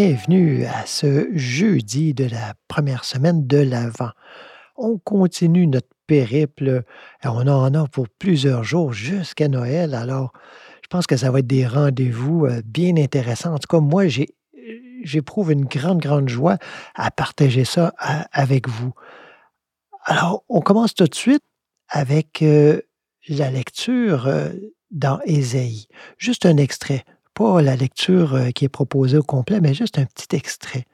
Bienvenue à ce jeudi de la première semaine de l'Avent. On continue notre périple et on en a pour plusieurs jours jusqu'à Noël. Alors, je pense que ça va être des rendez-vous euh, bien intéressants. En tout cas, moi, j'éprouve une grande, grande joie à partager ça avec vous. Alors, on commence tout de suite avec euh, la lecture euh, dans Ésaïe. Juste un extrait, pas la lecture euh, qui est proposée au complet, mais juste un petit extrait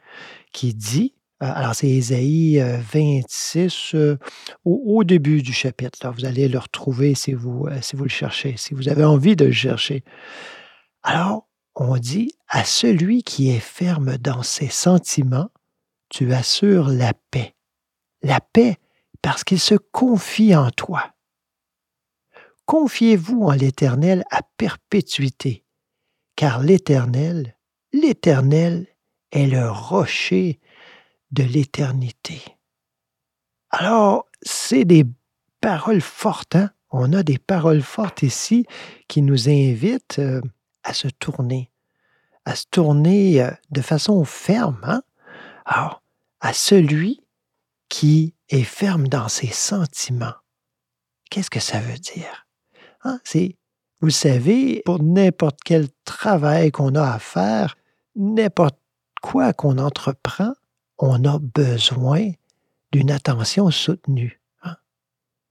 qui dit, alors c'est Ésaïe 26 au, début du chapitre. vous allez le retrouver si vous, si vous le cherchez, si vous avez envie de le chercher. Alors, on dit, à celui qui est ferme dans ses sentiments, tu assures la paix. La paix parce qu'il se confie en toi. Confiez-vous en l'Éternel à perpétuité, car l'Éternel, l'Éternel est le rocher de l'éternité. Alors, c'est des paroles fortes, hein? On a des paroles fortes ici qui nous invitent euh, à se tourner, à se tourner euh, de façon ferme, hein? À celui qui est ferme dans ses sentiments. Qu'est-ce que ça veut dire? Hein? C'est, vous savez, pour n'importe quel travail qu'on a à faire, n'importe quoi qu'on entreprend, on a besoin d'une attention soutenue. Hein?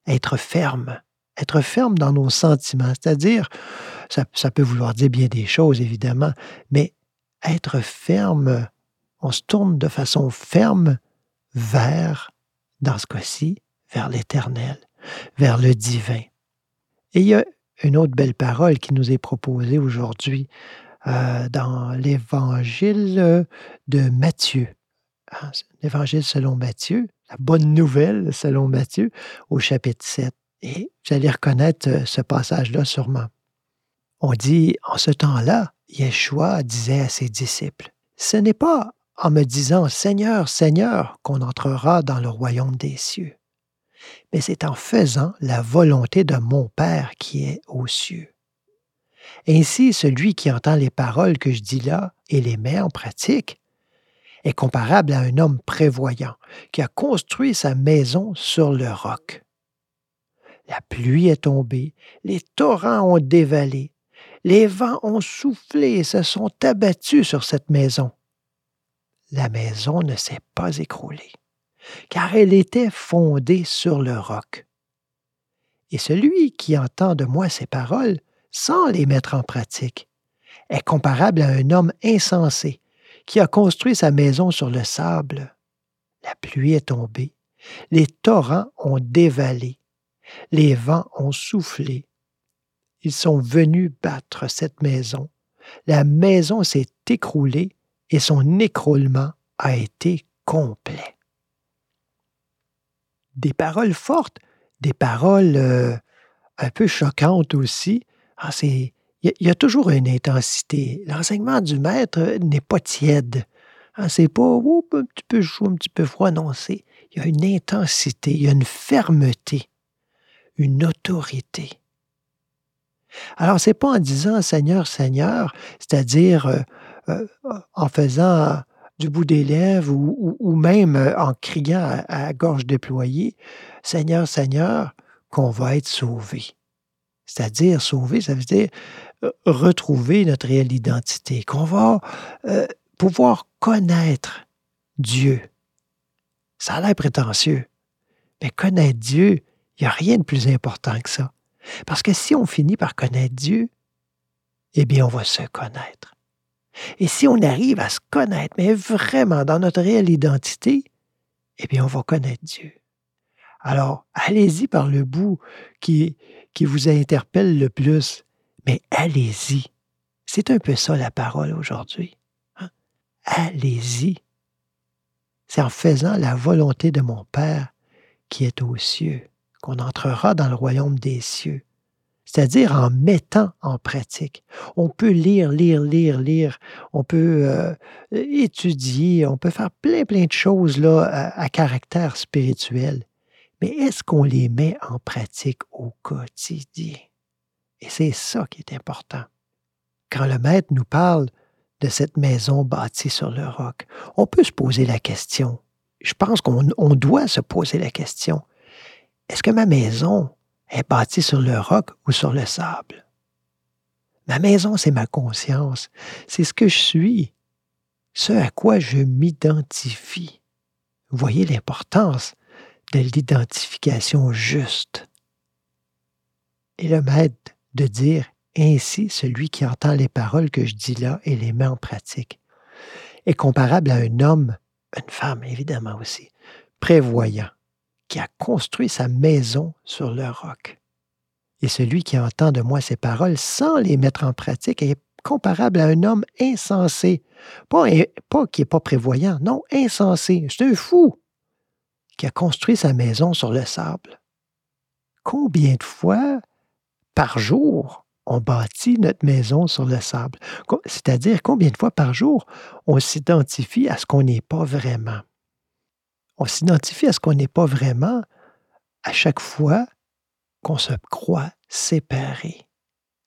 Être ferme, être ferme dans nos sentiments, c'est-à-dire, ça, peut vouloir dire bien des choses, évidemment, mais être ferme, on se tourne de façon ferme vers dans ce cas-ci, vers l'éternel, vers le divin. Et il y a une autre belle parole qui nous est proposée aujourd'hui euh, dans l'évangile de Matthieu. Hein, l'évangile selon Matthieu, la bonne nouvelle selon Matthieu, au chapitre 7. Et vous allez reconnaître euh, ce passage-là sûrement. On dit, en ce temps-là, Yeshua disait à ses disciples, Ce n'est pas en me disant Seigneur, Seigneur, qu'on entrera dans le royaume des cieux. Mais c'est en faisant la volonté de mon Père qui est aux cieux. Ainsi, celui qui entend les paroles que je dis là et les met en pratique est comparable à un homme prévoyant qui a construit sa maison sur le roc. La pluie est tombée, les torrents ont dévalé, les vents ont soufflé et se sont abattus sur cette maison la maison ne s'est pas écroulée, car elle était fondée sur le roc. Et celui qui entend de moi ces paroles sans les mettre en pratique est comparable à un homme insensé qui a construit sa maison sur le sable. La pluie est tombée, les torrents ont dévalé, les vents ont soufflé. Ils sont venus battre cette maison. La maison s'est écroulée et son écroulement a été complet. Des paroles fortes, des paroles euh, un peu choquantes aussi. Ah, il y, a toujours une intensité. L'enseignement du maître n'est pas tiède. Ah, c'est pas un petit peu chaud, un petit peu froid. Non, il y a une intensité, il y a une fermeté, une autorité. Alors, c'est pas en disant Seigneur, Seigneur, c'est-à-dire euh, euh, en faisant du bout des lèvres ou, même euh, en criant à, gorge déployée, Seigneur, Seigneur, qu'on va être sauvé. C'est-à-dire sauvé, ça veut dire euh, retrouver notre réelle identité, qu'on va pouvoir connaître Dieu. Ça a l'air prétentieux, mais connaître Dieu, il n'y a rien de plus important que ça. Parce que si on finit par connaître Dieu, eh bien, on va se connaître. Et si on arrive à se connaître, mais vraiment dans notre réelle identité, eh bien, on va connaître Dieu. Alors, allez-y par le bout qui, qui vous interpelle le plus, mais allez-y. C'est un peu ça la parole aujourd'hui. Hein. Allez-y. C'est en faisant la volonté de mon Père qui est aux cieux qu'on entrera dans le royaume des cieux c'est-à-dire en mettant en pratique. On peut lire, lire, lire, lire, on peut euh, étudier, on peut faire plein, plein de choses là, à, caractère spirituel, mais est-ce qu'on les met en pratique au quotidien? Et c'est ça qui est important. Quand le maître nous parle de cette maison bâtie sur le roc? On peut se poser la question. Je pense qu'on doit se poser la question. Est-ce que ma maison est bâtie sur le roc ou sur le sable? Ma maison, c'est ma conscience. C'est ce que je suis. Ce à quoi je m'identifie. Voyez l'importance de l'identification juste. Et le maître de dire ainsi celui qui entend les paroles que je dis là et les met en pratique est comparable à un homme, une femme évidemment aussi, prévoyant, qui a construit sa maison sur le roc. Et celui qui entend de moi ces paroles sans les mettre en pratique est comparable à un homme insensé. Pas, pas qui n'est pas prévoyant, non, insensé. C'est un fou qui a construit sa maison sur le sable. Combien de fois par jour on bâtit notre maison sur le sable? C'est-à-dire combien de fois par jour on s'identifie à ce qu'on n'est pas vraiment? On s'identifie à ce qu'on n'est pas vraiment à chaque fois qu'on se croit séparé,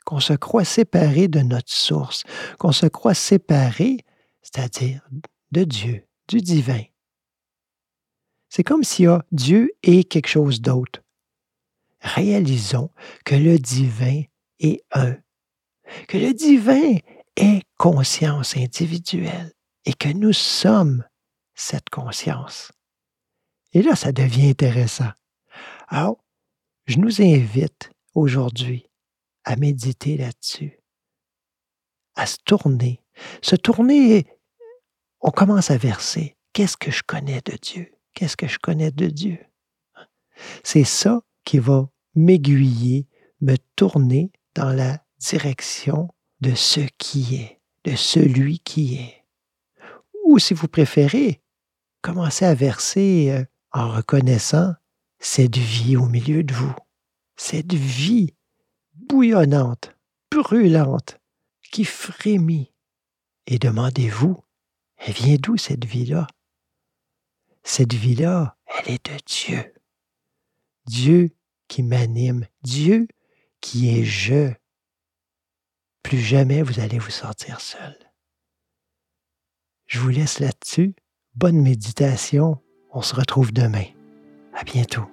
qu'on se croit séparé de notre source, qu'on se croit séparé, c'est-à-dire de Dieu, du divin. C'est comme si oh, Dieu est quelque chose d'autre. Réalisons que le divin est un, que le divin est conscience individuelle et que nous sommes cette conscience. Et là, ça devient intéressant. Alors, je nous invite aujourd'hui à méditer là-dessus, à se tourner. Se tourner, on commence à verser. Qu'est-ce que je connais de Dieu? Qu'est-ce que je connais de Dieu? C'est ça qui va m'aiguiller, me tourner dans la direction de ce qui est, de celui qui est. Ou si vous préférez, commencez à verser euh, en reconnaissant cette vie au milieu de vous, cette vie bouillonnante, brûlante, qui frémit. Et demandez-vous, elle vient d'où cette vie-là? Cette vie-là, elle est de Dieu. Dieu qui m'anime, Dieu qui est je. Plus jamais vous allez vous sortir seul. Je vous laisse là-dessus. Bonne méditation. On se retrouve demain. À bientôt.